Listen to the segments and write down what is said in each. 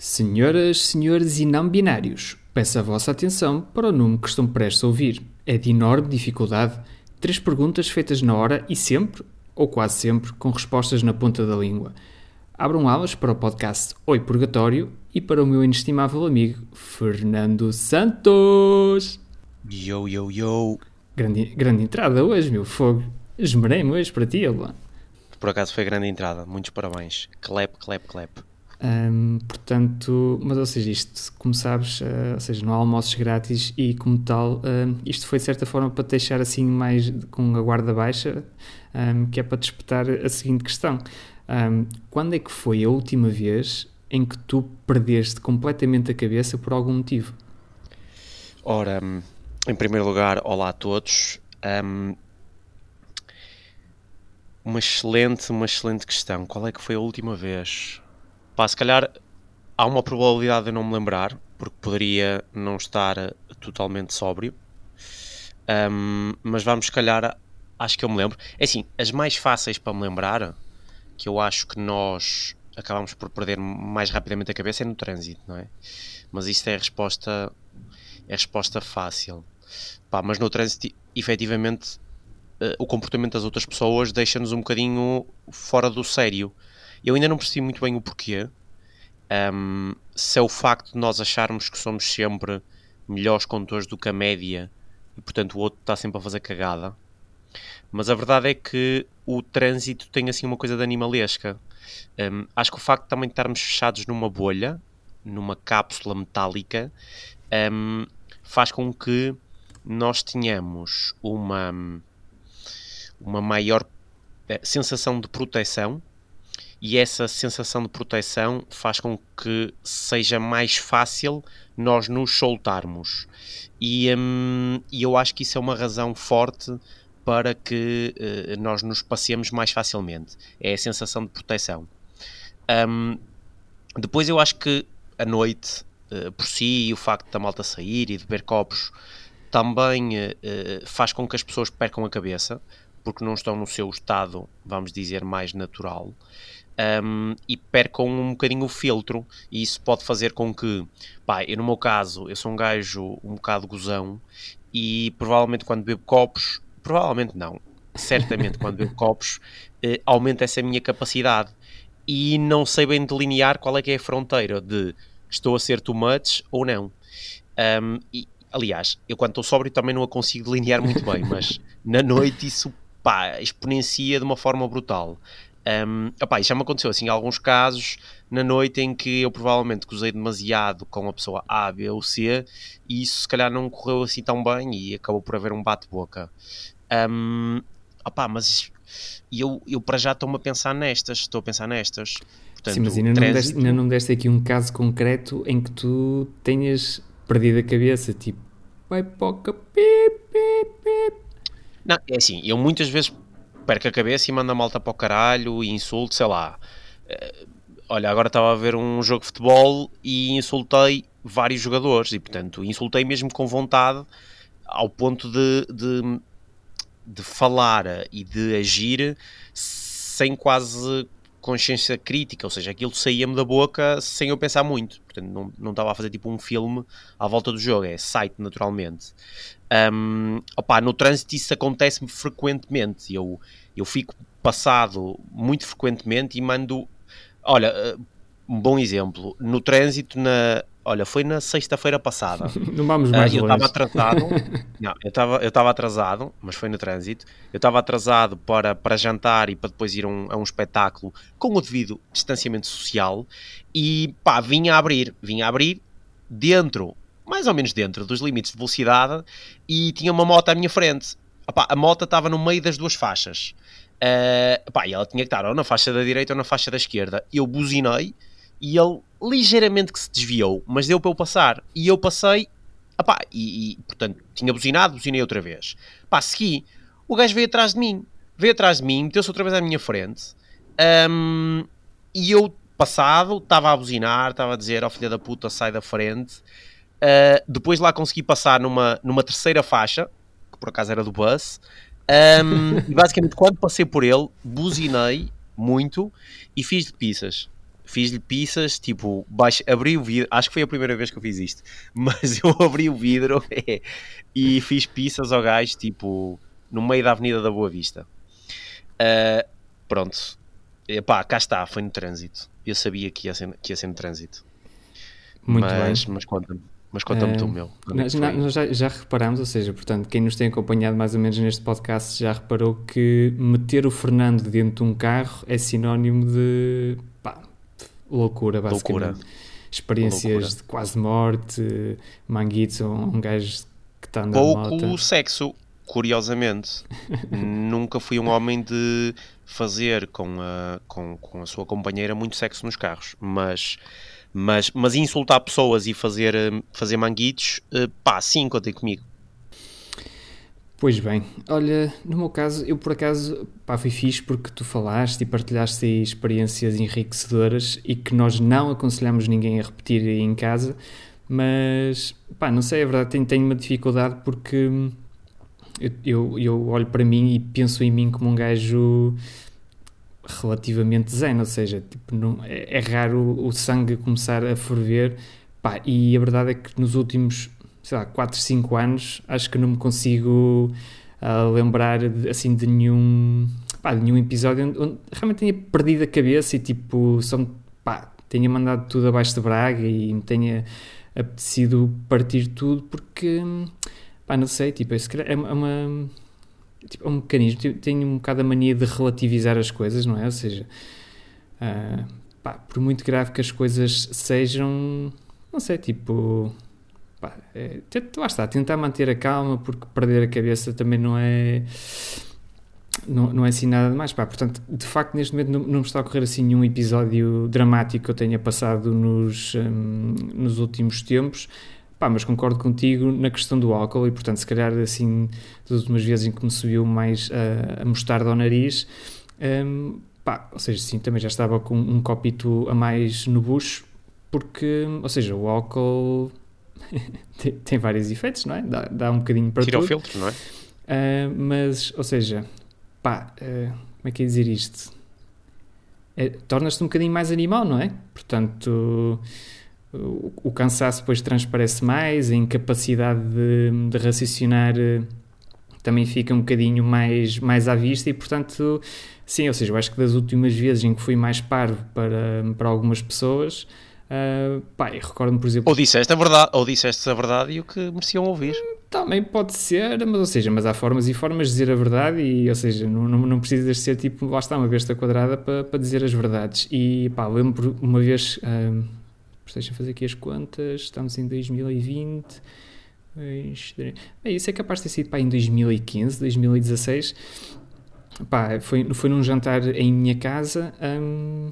Senhoras, senhores e não binários, peço a vossa atenção para o número que estão prestes a ouvir. É de enorme dificuldade, três perguntas feitas na hora e sempre, ou quase sempre, com respostas na ponta da língua. Abram alas para o podcast Oi Purgatório e para o meu inestimável amigo Fernando Santos. Yo, yo, yo. Grande, grande entrada hoje, meu fogo. Esmerei-me hoje para ti, Alan. Por acaso foi grande entrada. Muitos parabéns. Clap, clap, clap. Um, portanto, mas ou seja, isto, como sabes, uh, ou seja, não há almoços grátis e como tal, isto foi de certa forma para deixar assim mais com a guarda baixa, um, que é para te espetar a seguinte questão. Quando é que foi a última vez em que tu perdeste completamente a cabeça por algum motivo? Ora, em primeiro lugar, olá a todos. uma excelente, uma excelente questão. Qual é que foi a última vez? Pá, se calhar há uma probabilidade de eu não me lembrar, porque poderia não estar totalmente sóbrio. Um, mas vamos, se calhar, acho que eu me lembro. É assim, as mais fáceis para me lembrar, que eu acho que nós acabamos por perder mais rapidamente a cabeça, é no trânsito, não é? Mas isto é a resposta, é a resposta fácil. Pá, mas no trânsito, efetivamente, uh, o comportamento das outras pessoas deixa-nos um bocadinho fora do sério. Eu ainda não percebi muito bem o porquê. Um, se é o facto de nós acharmos que somos sempre melhores condutores do que a média e portanto o outro está sempre a fazer cagada. Mas a verdade é que o trânsito tem assim uma coisa de animalesca. Um, acho que o facto de também estarmos fechados numa bolha, numa cápsula metálica, um, faz com que nós tenhamos uma, uma maior eh, sensação de proteção e essa sensação de proteção faz com que seja mais fácil nós nos soltarmos. E, hum, eu acho que isso é uma razão forte para que uh, nós nos passemos mais facilmente. É a sensação de proteção. Um, depois eu acho que a noite, uh, por si, e o facto da malta sair e de beber copos, também uh, faz com que as pessoas percam a cabeça, porque não estão no seu estado, vamos dizer, mais natural um, e percam um bocadinho o filtro. E isso pode fazer com que, pá, eu no meu caso, eu sou um gajo um bocado gozão e provavelmente quando bebo copos, provavelmente não, certamente quando bebo copos, eh, aumenta essa minha capacidade. E não sei bem delinear qual é que é a fronteira de estou a ser too much ou não. Um, e, aliás, eu quando estou sóbrio também não a consigo delinear muito bem, mas na noite isso pá, exponencia de uma forma brutal. Um, opa, já me aconteceu assim alguns casos na noite em que eu provavelmente gozei demasiado com a pessoa A, B ou C e isso se calhar não correu assim tão bem e acabou por haver um bate-boca. Um, opa, mas eu, eu para já estou-me a pensar nestas, estou a pensar nestas. Portanto, Sim, mas ainda, não deste, ainda não deste aqui um caso concreto em que tu tenhas perdido a cabeça, tipo, vai poca, pip, pip, pip. Não, é assim, eu muitas vezes perco a cabeça e manda a malta para o caralho e insulto, sei lá. Eh, olha, agora estava a ver um jogo de futebol e insultei vários jogadores e, portanto, insultei mesmo com vontade ao ponto de, de, de falar e de agir sem quase consciência crítica, ou seja, aquilo saía-me da boca sem eu pensar muito, portanto não, não estava a fazer tipo um filme à volta do jogo, é site naturalmente. Um, opa, no trânsito isso acontece-me frequentemente, eu, eu fico passado muito frequentemente e mando, olha, eh, um bom exemplo, no trânsito na, Olha, foi na sexta-feira passada. Não vamos mais uh, Eu estava atrasado. não, eu estava eu atrasado, mas foi no trânsito. Eu estava atrasado para, para jantar e para depois ir a um, a um espetáculo com o devido distanciamento social. E pá, vinha a abrir, vinha a abrir dentro, mais ou menos dentro dos limites de velocidade e tinha uma moto à minha frente. A moto estava no meio das duas faixas. Uh, e ela tinha que estar ou na faixa da direita ou na faixa da esquerda. Eu buzinei e ele ligeiramente que se desviou, mas deu para eu passar. E eu passei, opá, e, e portanto, tinha buzinado, buzinei outra vez. Pá, segui. O gajo veio atrás de mim, veio atrás de mim, meteu-se outra vez à minha frente. Um, e eu, passado, estava a buzinar, estava a dizer ao oh, filho da puta, sai da frente. Uh, depois lá consegui passar numa, numa terceira faixa, que por acaso era do bus. Um, e basicamente, quando passei por ele, buzinei muito e fiz de pizzas fiz-lhe pizzas, tipo, baixo, abri o vidro, acho que foi a primeira vez que eu fiz isto, mas eu abri o vidro é, e fiz pizzas ao gajo, tipo, no meio da Avenida da Boa Vista. Uh, pronto, Epá, cá está, foi no trânsito. Eu sabia que ia ser, que ia ser no trânsito. Muito mas, bem. Mas conta-me. Mas conta-me uh, tu, meu. Nós, nós já, já reparamos, ou seja, portanto, quem nos tem acompanhado mais ou menos neste podcast já reparou que meter o Fernando dentro de um carro é sinónimo de pá, loucura, basicamente. Loucura. Experiências loucura. de quase morte, manguitos, um, um gajo que está andando Pouco sexo, curiosamente. Nunca fui um homem de fazer com a, com, com a sua companheira muito sexo nos carros, mas mas, mas insultar pessoas e fazer, eh, fazer manguitos, eh, pá, sim, contem comigo. Pois bem, olha, no meu caso, eu por acaso, pá, fui fixe porque tu falaste e partilhaste experiências enriquecedoras e que nós não aconselhamos ninguém a repetir em casa, mas, pá, não sei, é verdade, tenho, tenho uma dificuldade porque eu, eu, eu olho para mim e penso em mim como um gajo relativamente zen, ou seja, tipo, não, é, é, raro o, sangue começar a ferver, pá, e a verdade é que nos últimos, sei lá, 4, 5 anos, acho que não me consigo uh, lembrar assim de nenhum, pá, de nenhum episódio onde, onde, realmente tenha perdido a cabeça e tipo, só pá, tenha mandado tudo abaixo de braga e me tenha apetecido partir tudo porque, pá, não sei, tipo, é, é uma tipo, é um mecanismo, tipo, tenho um bocado a mania de relativizar as coisas, não é? Ou seja, uh, pá, por muito grave que as coisas sejam, não sei, tipo, pá, é, lá está, tentar manter a calma, porque perder a cabeça também não é. Não, não é assim nada demais, pá. Portanto, de facto, neste momento não, não me está a ocorrer assim nenhum episódio dramático que eu tenha passado nos, um, nos últimos tempos. Pá, mas concordo contigo na questão do álcool e, portanto, se calhar assim, das últimas vezes em que me subiu mais a, a mostarda ao nariz, um, pá, ou seja, sim, também já estava com um copito a mais no bucho, porque, ou seja, o álcool tem, tem, vários efeitos, não é? Dá, dá um bocadinho para Tira tudo. o filtro, não é? Uh, mas, ou seja, pá, uh, como é que é dizer isto? É, Tornas-te um bocadinho mais animal, não é? Portanto o, o cansaço depois transparece mais, a incapacidade de, de, raciocinar eh, também fica um bocadinho mais, mais à vista e, portanto, sim, ou seja, eu acho que das últimas vezes em que fui mais parvo para, para algumas pessoas, uh, pá, recordo-me, por exemplo... Ou disseste a verdade, ou disseste a verdade e o que mereciam ouvir. Também pode ser, mas ou seja, mas há formas e formas de dizer a verdade e, ou seja, não, não, não precisas ser tipo, lá está, uma besta quadrada para, para dizer as verdades. E, pá, lembro uma vez... Uh, deixa fazer aqui as contas, estamos em 2020. É, isso é capaz de ter sido pá, em 2015, 2016. Pá, foi, foi num jantar em minha casa hum,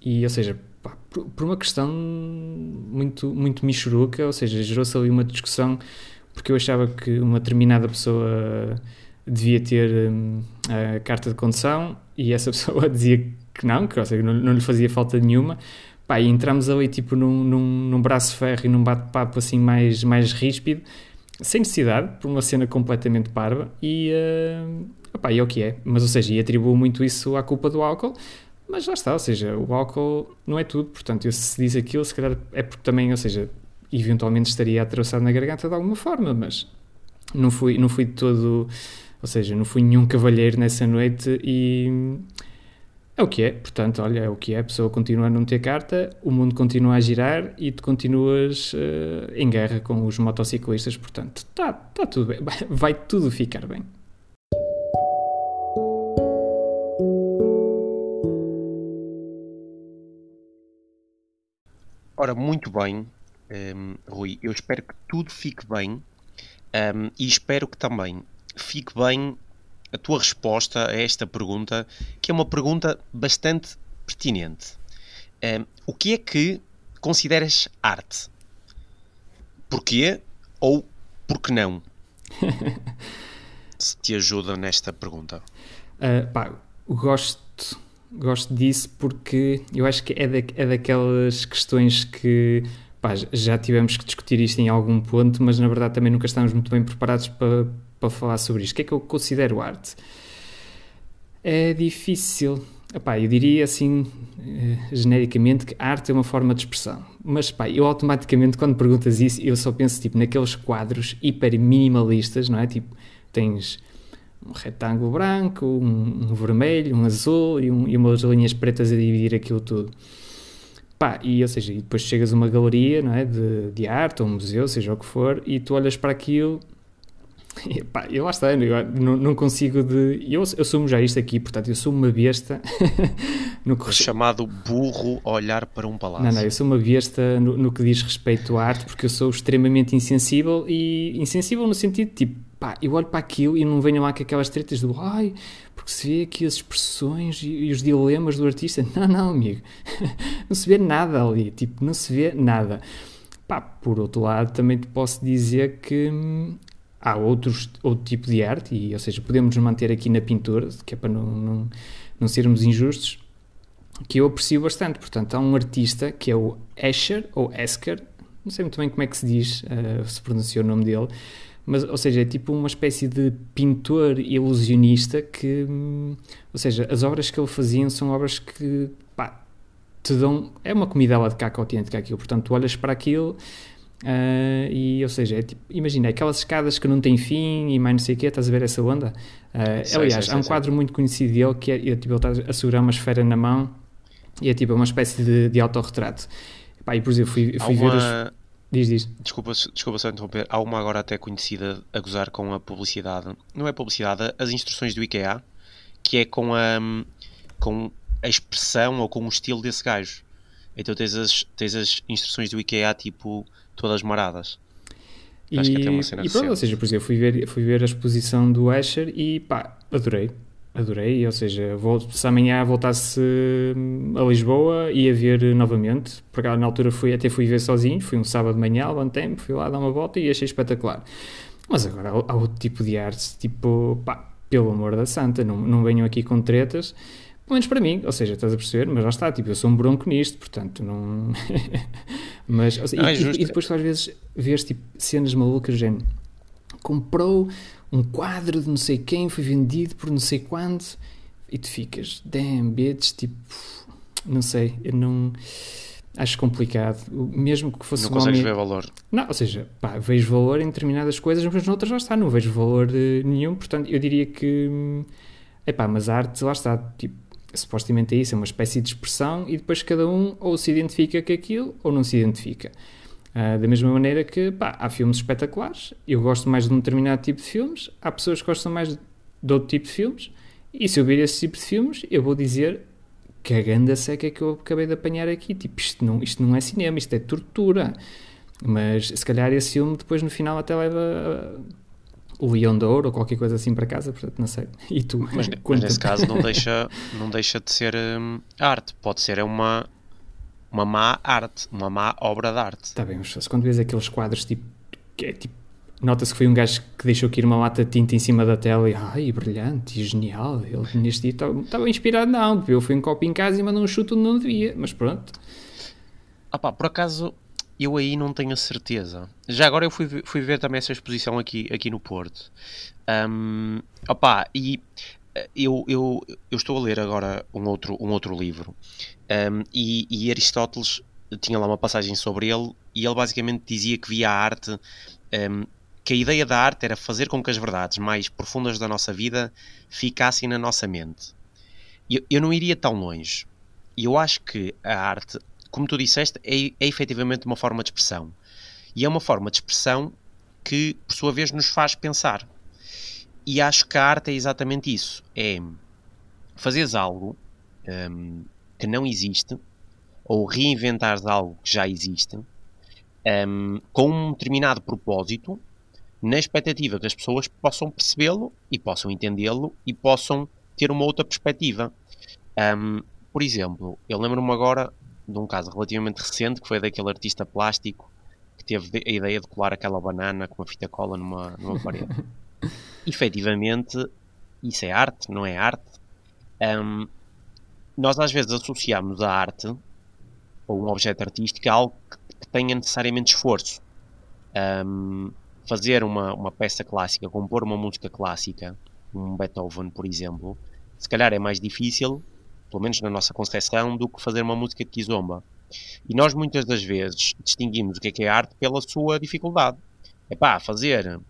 e, ou seja, pá, por, por, uma questão muito, muito michuruca, ou seja, gerou-se ali uma discussão porque eu achava que uma determinada pessoa devia ter hum, a carta de condução e essa pessoa dizia que não, que ou seja, não, não lhe fazia falta nenhuma. Pá, e entramos ali tipo num, num, num braço ferro e num bate-papo assim mais, mais ríspido, sem necessidade, por uma cena completamente parva, e, uh, opá, e é o que é. Mas, ou seja, e atribuo muito isso à culpa do álcool, mas já está, ou seja, o álcool não é tudo, portanto, eu, se diz aquilo, se calhar é porque também, ou seja, eventualmente estaria atravessado na garganta de alguma forma, mas não fui, não fui todo, ou seja, não fui nenhum cavalheiro nessa noite e é o que é, portanto, olha, é o que é, a pessoa continua a não ter carta, o mundo continua a girar e tu continuas uh, em guerra com os motociclistas, portanto, está tá tudo bem, vai tudo ficar bem. Ora, muito bem, um, Rui, eu espero que tudo fique bem um, e espero que também fique bem a tua resposta a esta pergunta, que é uma pergunta bastante pertinente. Um, o que é que consideras arte? Porquê ou por que não? Se te ajuda nesta pergunta. Uh, pá, gosto, gosto disso porque eu acho que é, da, é daquelas questões que pá, já tivemos que discutir isto em algum ponto, mas na verdade também nunca estamos muito bem preparados para para falar sobre isto. O que é que eu considero arte? É difícil. epá, eu diria assim, eh, genericamente, que arte é uma forma de expressão. Mas pá, eu automaticamente, quando perguntas isso, eu só penso tipo, naqueles quadros hiper minimalistas, não é? Tipo, tens um retângulo branco, um, um vermelho, um azul e, um, e, umas linhas pretas a dividir aquilo tudo. Pá, e ou seja, e depois chegas a uma galeria não é, de, de arte ou um museu, seja o que for, e tu olhas para aquilo e, pá, eu lá está, eu não, não consigo de. Eu assumo já isto aqui, portanto, eu sou uma besta. no que... Chamado burro olhar para um palácio. Não, não, eu sou uma besta no, no que diz respeito à arte, porque eu sou extremamente insensível e insensível no sentido tipo pá, eu olho para aquilo e não venho lá com aquelas tretas do ai, porque se vê aqui as expressões e, e os dilemas do artista. Não, não, amigo, não se vê nada ali, tipo, não se vê nada. Pá, por outro lado, também te posso dizer que hum, há outros, outro tipo de arte, e, ou seja, podemos nos manter aqui na pintura, que é para não, não, não sermos injustos, que eu aprecio bastante. Portanto, há um artista que é o Escher, ou Esker, não sei muito bem como é que se diz, uh, se pronuncia o nome dele, mas, ou seja, é tipo uma espécie de pintor ilusionista que, ou seja, as obras que ele fazia são obras que, pá, te dão, é uma comidela de caca autêntica aquilo, portanto, tu olhas para aquilo uh, e, ou seja, é tipo, imagina, aquelas escadas que não têm fim e mais não sei o quê, estás a ver essa onda? Uh, sei, aliás, sei, há um sei, quadro muito conhecido dele que é, é tipo, ele está a segurar uma esfera na mão e é tipo uma espécie de, de autorretrato. Pá, e por exemplo, fui, fui ver os Diz, diz. Desculpa, desculpa só interromper. Há uma agora até conhecida a gozar com a publicidade. Não é publicidade, as instruções do IKEA, que é com a, com a expressão ou com o estilo desse gajo. Então tens as, tens as instruções do IKEA tipo todas maradas. E, Acho que até uma cena e pronto, ou seja, por exemplo, fui ver, fui ver a exposição do Asher e pá, adorei adorei, ou seja, volto, se amanhã voltasse hum, a Lisboa ia ver novamente, porque na altura fui, até fui ver sozinho, fui um sábado de manhã, levantei-me, fui lá dar uma volta e achei espetacular. Mas agora há outro tipo de arte, tipo, pá, pelo amor da santa, não, não venham aqui com tretas, pelo menos para mim, ou seja, estás a perceber, mas lá está, tipo, eu sou um bronco nisto, portanto, não... mas, seja, é e, e, depois tu às vezes vês, tipo, cenas malucas, gente, comprou um quadro de não sei quem foi vendido por não sei quanto e tu ficas, damn, bitch, tipo, não sei, eu não acho complicado, mesmo que fosse não consegues homem... ver valor. Não, ou seja, pá, vejo valor em determinadas coisas mas noutras lá está, não vejo valor uh, nenhum. Portanto eu diria que epá, mas a arte lá está, tipo supostamente é isso, é uma espécie de expressão e depois cada um ou se identifica com aquilo ou não se identifica Uh, da mesma maneira que pá, há filmes espetaculares, eu gosto mais de um determinado tipo de filmes, há pessoas que gostam mais de outro tipo de filmes, e se eu ver esse tipo de filmes, eu vou dizer que a ganda seca que eu acabei de apanhar aqui, tipo, isto não, isto não é cinema, isto é tortura. Mas se calhar esse filme depois no final até leva o Leão de Ouro ou qualquer coisa assim para casa, portanto não sei. E tu? Mas, mas nesse caso não deixa, não deixa de ser hum, arte, pode ser é uma uma má arte, uma má obra de arte. Está bem, mas quando vês aqueles quadros tipo, que é tipo nota-se que foi um gajo que deixou aqui uma lata de tinta em cima da tela e ai, brilhante e genial, ele neste dia estava, estava inspirado, não, eu fui um copo em casa e mandou um chute onde não devia, mas pronto. Ah pá, por acaso eu aí não tenho a certeza. Já agora eu fui, fui ver também essa exposição aqui, aqui no Porto. Um, opá, e eu, eu, eu estou a ler agora um outro, um outro livro um, e, e, Aristóteles tinha lá uma passagem sobre ele e ele basicamente dizia que via a arte um, que a ideia da arte era fazer com que as verdades mais profundas da nossa vida ficassem na nossa mente. Eu, eu não iria tão longe. Eu acho que a arte, como tu disseste, é, é efetivamente uma forma de expressão. E é uma forma de expressão que, por sua vez, nos faz pensar. E acho que a arte é exatamente isso: é fazeres algo um, que não existe ou reinventares algo que já existe um, com um determinado propósito, na expectativa que as pessoas possam percebê-lo e possam entendê-lo e possam ter uma outra perspectiva. Um, por exemplo, eu lembro-me agora de um caso relativamente recente que foi daquele artista plástico que teve a ideia de colar aquela banana com uma fita cola numa, numa parede. efetivamente, isso é arte, não é arte. Um, nós às vezes associamos a arte ou um objeto artístico a algo que tenha necessariamente esforço. Um, fazer uma, uma peça clássica, compor uma música clássica, um Beethoven, por exemplo, se calhar é mais difícil pelo menos na nossa concepção, do que fazer uma música de kizomba. E nós muitas das vezes distinguimos o que é que é arte pela sua dificuldade. É pá, fazer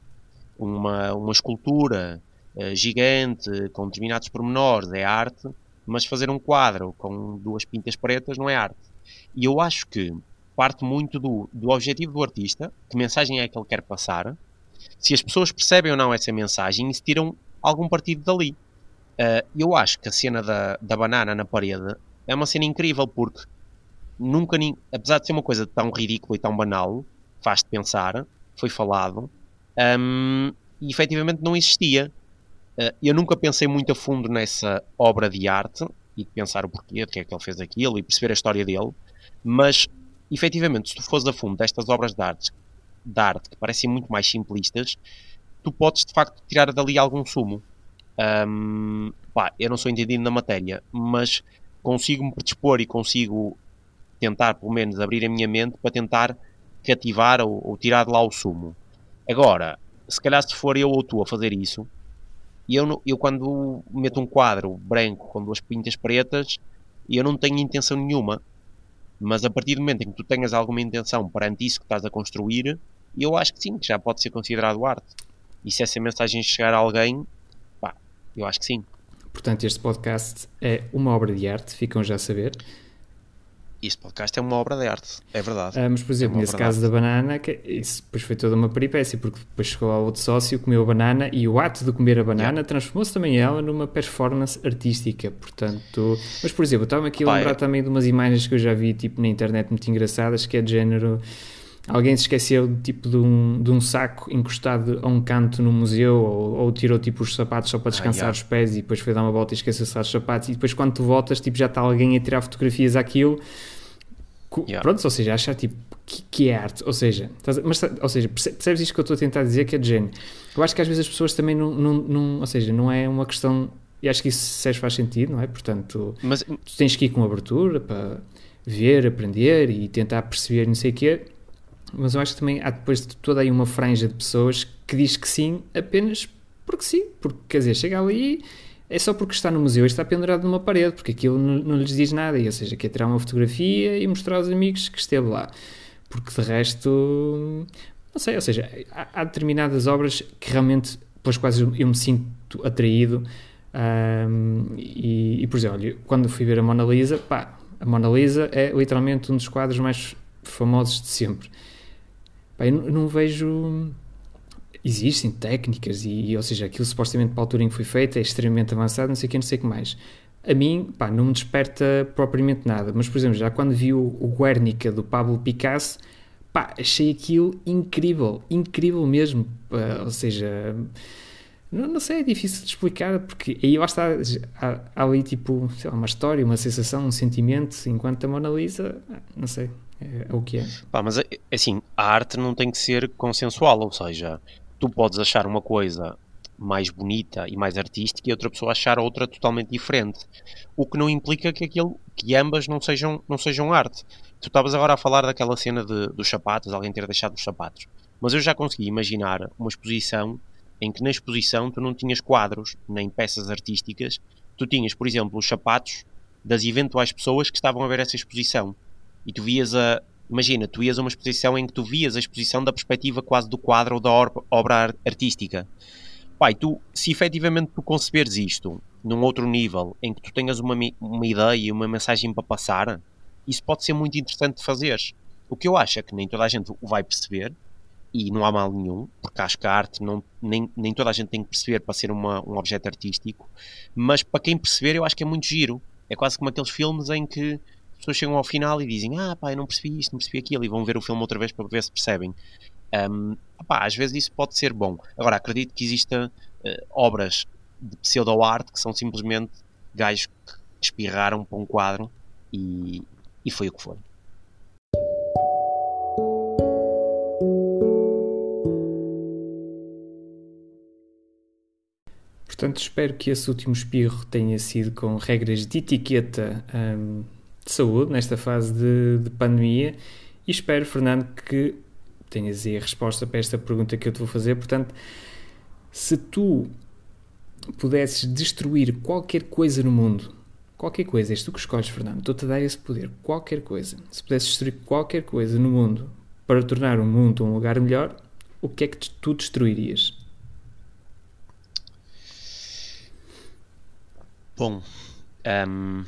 uma, uma escultura uh, gigante com determinados pormenores é arte, mas fazer um quadro com duas pintas pretas não é arte. E eu acho que parte muito do, do objetivo do artista, que mensagem é que ele quer passar, se as pessoas percebem ou não essa mensagem e se tiram algum partido dali. Uh, eu acho que a cena da, da banana na parede é uma cena incrível porque nunca, apesar de ser uma coisa tão ridícula e tão banal, faz-te pensar, foi falado, um, e efetivamente não existia. Uh, eu nunca pensei muito a fundo nessa obra de arte e pensar o porquê, de que é que ele fez aquilo e perceber a história dele, mas efetivamente, se tu fores a fundo destas obras de arte, de arte que parecem muito mais simplistas, tu podes de facto tirar dali algum sumo. Um, pá, eu não sou entendido na matéria, mas consigo me predispor e consigo tentar, pelo menos, abrir a minha mente para tentar cativar ou, ou tirar de lá o sumo. Agora, se calhar se for eu ou tu a fazer isso, eu, eu quando meto um quadro branco com duas pintas pretas, eu não tenho intenção nenhuma. Mas a partir do momento em que tu tenhas alguma intenção perante isso que estás a construir, eu acho que sim, que já pode ser considerado arte. E se essa mensagem chegar a alguém, pá, eu acho que sim. Portanto, este podcast é uma obra de arte, ficam já a saber. Este podcast é uma obra de arte, é verdade. Ah, mas, por exemplo, é nesse caso da banana, que isso depois foi toda uma peripécia, porque depois chegou ao outro sócio, comeu a banana e o ato de comer a banana yeah. transformou-se também ela numa performance artística. Portanto, mas, por exemplo, estava aqui a lembrar é... também de umas imagens que eu já vi tipo, na internet muito engraçadas, que é de género alguém se esqueceu tipo de um, de um saco encostado a um canto no museu ou, ou tirou tipo os sapatos só para ah, descansar ah, yeah. os pés e depois foi dar uma volta e esqueceu-se os sapatos e depois quando tu voltas tipo já está alguém a tirar fotografias àquilo yeah. pronto, ou seja, achar tipo que, que é arte, ou seja, mas, ou seja, percebes isto que eu estou a tentar dizer que é de género eu acho que às vezes as pessoas também não, não, não ou seja, não é uma questão e acho que isso faz sentido, não é? Portanto, mas, tu tens que ir com abertura para ver, aprender e tentar perceber não sei o quê mas eu acho que também há depois de toda aí uma franja de pessoas que diz que sim apenas porque sim, porque quer dizer, chega ali é só porque está no museu e está pendurado numa parede, porque aquilo não, não lhes diz nada, e, ou seja, quer tirar uma fotografia e mostrar aos amigos que esteve lá, porque de resto, não sei, ou seja, há, há determinadas obras que realmente, depois quase eu me sinto atraído, um, e, e, por exemplo, quando fui ver a Mona Lisa, pá, a Mona Lisa é literalmente um dos quadros mais famosos de sempre. Pá, eu não, vejo. Existem técnicas, e, ou seja, aquilo supostamente para a altura em que foi feito é extremamente avançado, não sei o que, não sei o que mais. A mim, pá, não me desperta propriamente nada, mas por exemplo, já quando vi o, o Guernica do Pablo Picasso, pá, achei aquilo incrível, incrível mesmo. ou seja, não, não, sei, é difícil de explicar, porque aí lá está, há, há ali tipo, lá, uma história, uma sensação, um sentimento, enquanto a Mona Lisa, não sei, é, é o que é. Pá, mas é, é assim, a arte não tem que ser consensual, ou seja, tu podes achar uma coisa mais bonita e mais artística e outra pessoa achar outra totalmente diferente. O que não implica que aquilo, que ambas não sejam, não sejam arte. Tu estavas agora a falar daquela cena de, dos sapatos, alguém ter deixado os sapatos. Mas eu já consegui imaginar uma exposição em que na exposição tu não tinhas quadros, nem peças artísticas, tu tinhas, por exemplo, os sapatos das eventuais pessoas que estavam a ver essa exposição e tu vias a. Imagina, tu ias a uma exposição em que tu vias a exposição da perspectiva quase do quadro ou da obra artística. Pai, tu, se efetivamente tu conceberes isto num outro nível, em que tu tenhas uma, uma ideia e uma mensagem para passar, isso pode ser muito interessante de fazer. O que eu acho é que nem toda a gente o vai perceber, e não há mal nenhum, porque acho que a arte não, nem, nem toda a gente tem que perceber para ser uma, um objeto artístico, mas para quem perceber eu acho que é muito giro. É quase como aqueles filmes em que pessoas chegam ao final e dizem: Ah, pá, eu não percebi isto, não percebi aquilo, e vão ver o filme outra vez para ver se percebem. Um, pá, às vezes isso pode ser bom. Agora, acredito que existam uh, obras de pseudo-arte que são simplesmente gajos que espirraram para um quadro e, e foi o que foi. Portanto, espero que esse último espirro tenha sido com regras de etiqueta um, de saúde nesta fase de, de pandemia e espero, Fernando, que tenhas aí a resposta para esta pergunta que eu te vou fazer. Portanto, se tu pudesses destruir qualquer coisa no mundo, qualquer coisa, és tu que escolhes, Fernando, estou-te a dar esse poder, qualquer coisa. Se pudesses destruir qualquer coisa no mundo para tornar o mundo um lugar melhor, o que é que tu destruirias? Bom, um,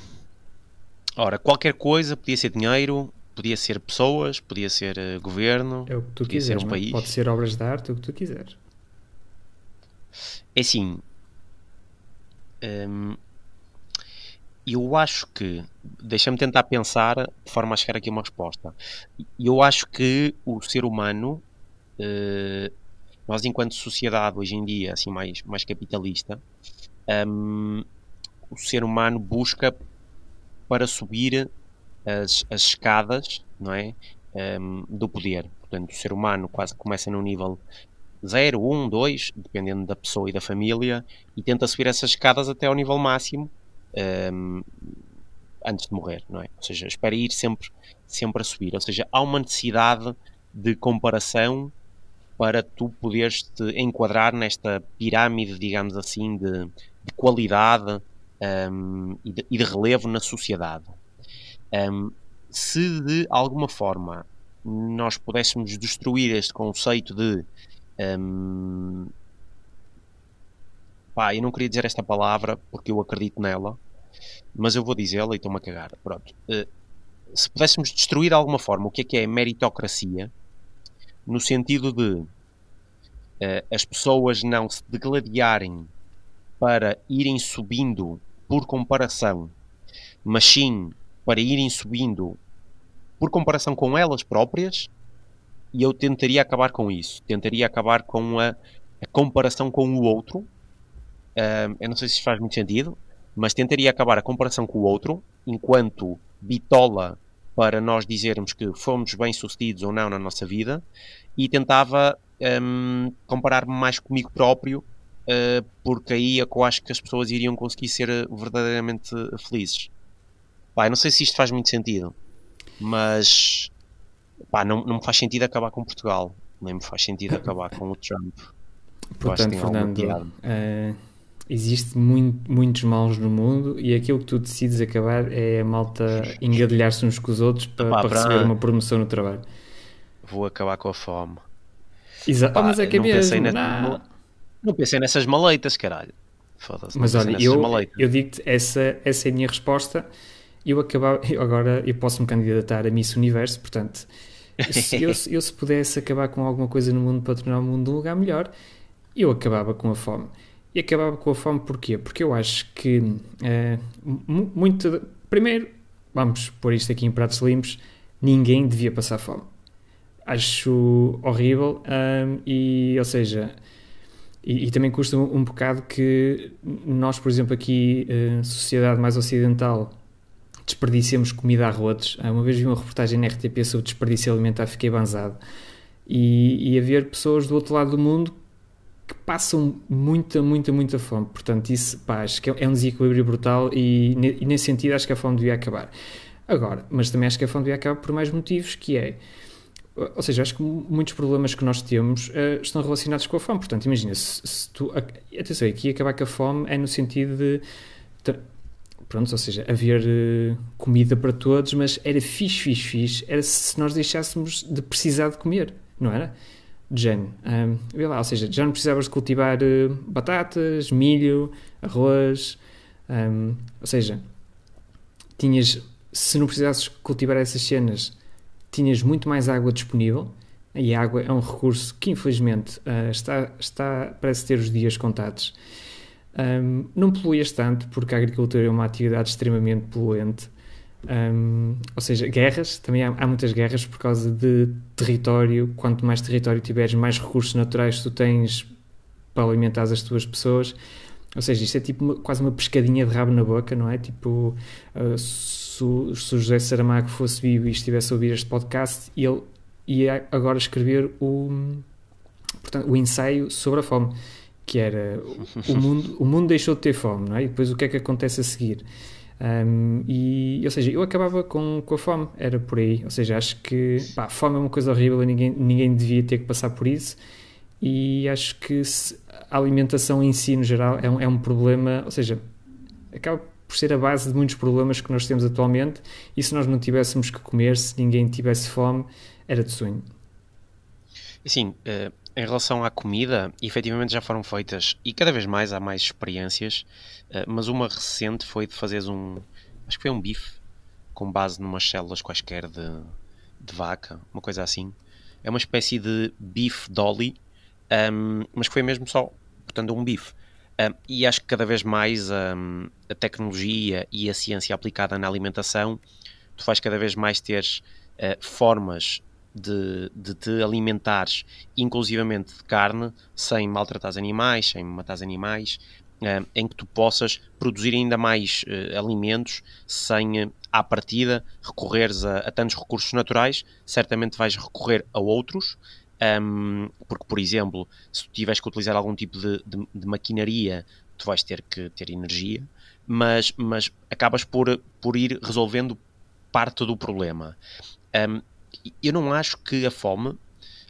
ora, qualquer coisa, podia ser dinheiro, podia ser pessoas, podia ser uh, governo, é o que tu podia quiseres, ser um país. Pode ser obras de arte, o que tu quiseres. É assim, um, eu acho que, deixa-me tentar pensar de forma a chegar aqui a uma resposta. Eu acho que o ser humano, uh, nós enquanto sociedade hoje em dia, assim mais, mais capitalista, um, o ser humano busca para subir as, as escadas não é? Um, do poder. Portanto, o ser humano quase começa no nível 0, 1, 2, dependendo da pessoa e da família, e tenta subir essas escadas até ao nível máximo um, antes de morrer, não é? Ou seja, espera ir sempre, sempre a subir. Ou seja, há uma necessidade de comparação para tu poderes te enquadrar nesta pirâmide, digamos assim, de, de qualidade um, e, de, e, de, relevo na sociedade. Um, se de alguma forma nós pudéssemos destruir este conceito de um, pá, eu não queria dizer esta palavra porque eu acredito nela, mas eu vou dizê-la e estou-me a cagar. Pronto. Uh, se pudéssemos destruir de alguma forma o que é que é meritocracia, no sentido de uh, as pessoas não se degladiarem para irem subindo por comparação, mas sim para irem subindo por comparação com elas próprias, e eu tentaria acabar com isso. Tentaria acabar com a, a comparação com o outro. Uh, eu não sei se faz muito sentido, mas tentaria acabar a comparação com o outro enquanto bitola para nós dizermos que fomos bem-sucedidos ou não na nossa vida e tentava um, comparar-me mais comigo próprio uh, porque aí é que eu acho que as pessoas iriam conseguir ser verdadeiramente felizes. Pá, não sei se isto faz muito sentido, mas pá, não, não me faz sentido acabar com Portugal, nem me faz sentido acabar com o Trump. Portanto, Fernando, uh, existe muito, muitos maus no mundo e aquilo que tu decides acabar é a malta engadilhar-se uns com os outros para, para receber uma promoção no trabalho. Vou acabar com a fome. Exato, mas é que é mesmo. Pensei não. Não pensei nessas maleitas, caralho. Foda-se. Mas olha, eu, eu digo-te, essa, essa é a minha resposta. Eu acabava, agora eu posso me candidatar a Miss Universo, portanto, se eu, eu se pudesse acabar com alguma coisa no mundo para tornar o mundo um lugar melhor, eu acabava com a fome. E acabava com a fome porquê? Porque eu acho que uh, muito. Primeiro, vamos pôr isto aqui em pratos limpos: ninguém devia passar fome. Acho horrível e, ou seja, e, e, também custa um, bocado que nós, por exemplo, aqui, uh, sociedade mais ocidental, desperdiciemos comida a rotos. Uma vez vi uma reportagem na RTP sobre desperdício alimentar, fiquei banzado. E, e haver pessoas do outro lado do mundo que passam muita, muita, muita fome. Portanto, isso pá, acho que é um desequilíbrio brutal e, e, nesse sentido acho que a fome devia acabar. Agora, mas também acho que a fome devia acabar por mais motivos, que é ou seja, acho que muitos problemas que nós temos uh, estão relacionados com a fome. Portanto, imagina, se, se tu. Atenção, aqui acabar com a fome é no sentido de. Pronto, ou seja, haver uh, comida para todos, mas era fixe, fixe, fixe. Era se nós deixássemos de precisar de comer, não era? género. Um, lá, ou seja, já não precisavas de cultivar uh, batatas, milho, arroz, um, ou seja, tinhas, se não precisasses cultivar essas cenas, tinhas muito mais água disponível, e a água é um recurso que infelizmente uh, está, está, parece ter os dias contados. Um, não poluías tanto, porque a agricultura é uma atividade extremamente poluente, um, ou seja, guerras, também há, há, muitas guerras por causa de território. Quanto mais território tiveres, mais recursos naturais tu tens para alimentar as tuas pessoas. Ou seja, isto é tipo uma, quase uma pescadinha de rabo na boca, não é? Tipo, uh, se, o José Saramago fosse vivo e estivesse a ouvir este podcast, ele ia agora escrever o, portanto, o ensaio sobre a fome, que era o mundo, o mundo deixou de ter fome, não é? E depois o que é que acontece a seguir? Um, e, ou seja, eu acabava com, com a fome, era por aí. Ou seja, acho que pá, fome é uma coisa horrível e ninguém, ninguém devia ter que passar por isso. E acho que a alimentação em si, no geral, é um, é um problema. Ou seja, acaba por ser a base de muitos problemas que nós temos atualmente. E se nós não tivéssemos que comer, se ninguém tivesse fome, era de sonho. Sim, uh, em relação à comida, efetivamente já foram feitas e cada vez mais há mais experiências, uh, mas uma recente foi de fazeres um, acho que foi um bife com base numas células quaisquer de, de vaca, uma coisa assim. É uma espécie de bife dolly, um, mas que foi mesmo só, portanto, um bife. E acho que cada vez mais a tecnologia e a ciência aplicada na alimentação, tu faz cada vez mais ter uh, formas de, de te alimentares, inclusivamente de carne, sem maltratar animais, sem matar animais, em que tu possas produzir ainda mais uh, alimentos sem, uh, à partida, recorreres a, a, tantos recursos naturais, certamente vais recorrer a outros. Um, porque, por exemplo, se tu tiveres que utilizar algum tipo de, de, de maquinaria, tu vais ter que ter energia, mas, mas acabas por, por ir resolvendo parte do problema. Um, eu não acho que a fome,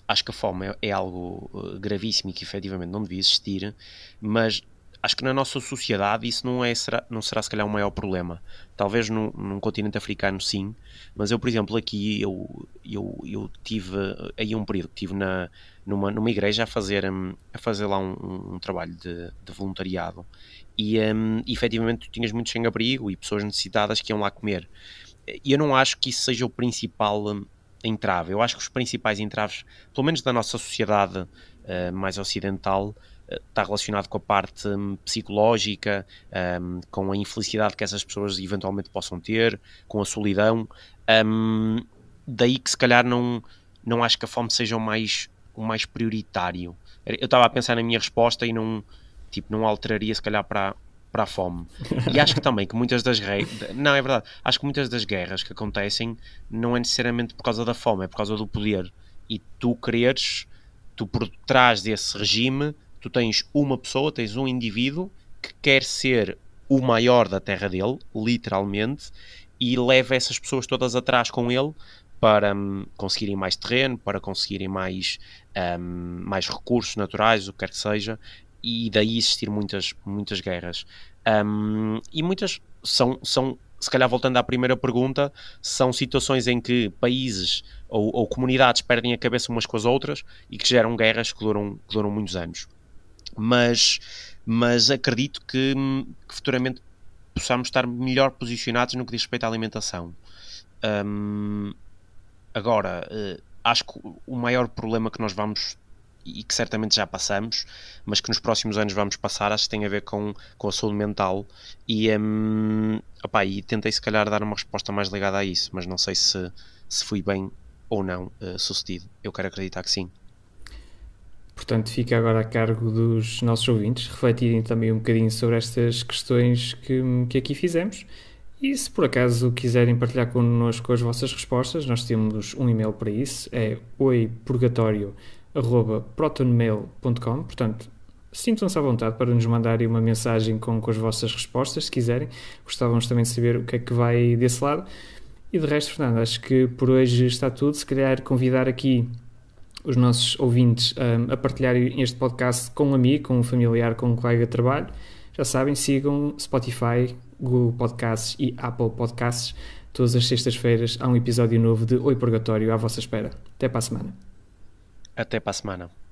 acho que a fome é, é algo uh, gravíssimo e que efetivamente não devia existir, mas acho que na nossa sociedade isso não, é, será, não será se calhar o maior problema. Talvez num, num continente africano sim, mas eu, por exemplo, aqui eu, eu, eu tive aí um período que tive na, numa, numa igreja a fazer, um, a fazer lá um, um trabalho de, de, voluntariado e um, efetivamente tu tinhas muitos sem-abrigo e pessoas necessitadas que iam lá comer. E eu não acho que isso seja o principal hum, entrave. Eu acho que os principais entraves, pelo menos da nossa sociedade uh, mais ocidental, está relacionado com a parte um, psicológica, um, com a infelicidade que essas pessoas eventualmente possam ter, com a solidão. Um, daí que se calhar não, não acho que a fome seja o mais, o mais prioritário. Eu estava a pensar na minha resposta e não, tipo, não alteraria se calhar para, para a fome. E acho que também que muitas das guerras. Não, é verdade. Acho que muitas das guerras que acontecem não é necessariamente por causa da fome, é por causa do poder. E tu quereres, tu por trás desse regime, tu tens uma pessoa, tens um indivíduo que quer ser o maior da terra dele, literalmente, e leva essas pessoas todas atrás com ele para um, conseguirem mais terreno, para conseguirem mais, um, mais recursos naturais, o que quer que seja, e daí existir muitas, muitas guerras. Um, e muitas são, são, se calhar voltando à primeira pergunta, são situações em que países ou, ou comunidades perdem a cabeça umas com as outras e que geram guerras que duram, que duram muitos anos. Mas, mas acredito que, que futuramente possamos estar melhor posicionados no que diz respeito à alimentação. Um, agora, uh, acho que o maior problema que nós vamos e que certamente já passamos, mas que nos próximos anos vamos passar, acho que tem a ver com, com a saúde mental. E, um, opa, e tentei se calhar dar uma resposta mais ligada a isso, mas não sei se, se fui bem ou não uh, sucedido. Eu quero acreditar que sim. Portanto, fica agora a cargo dos nossos ouvintes refletirem também um bocadinho sobre estas questões que, que aqui fizemos. E se por acaso quiserem partilhar connosco as vossas respostas, nós temos um e-mail para isso, é oipurgatório.com protonmail.com. Portanto, sintam-se à vontade para nos mandarem uma mensagem com, com as vossas respostas, se quiserem. Gostávamos também de saber o que é que vai desse lado. E de resto, Fernando, acho que por hoje está tudo. Se calhar convidar aqui os nossos ouvintes um, a partilharem este podcast com um amigo, com um familiar, com um colega de trabalho. Já sabem, sigam Spotify, Google Podcasts e Apple Podcasts. Todas as sextas-feiras há um episódio novo de Oi Purgatório à vossa espera. Até para a semana. Até para a semana.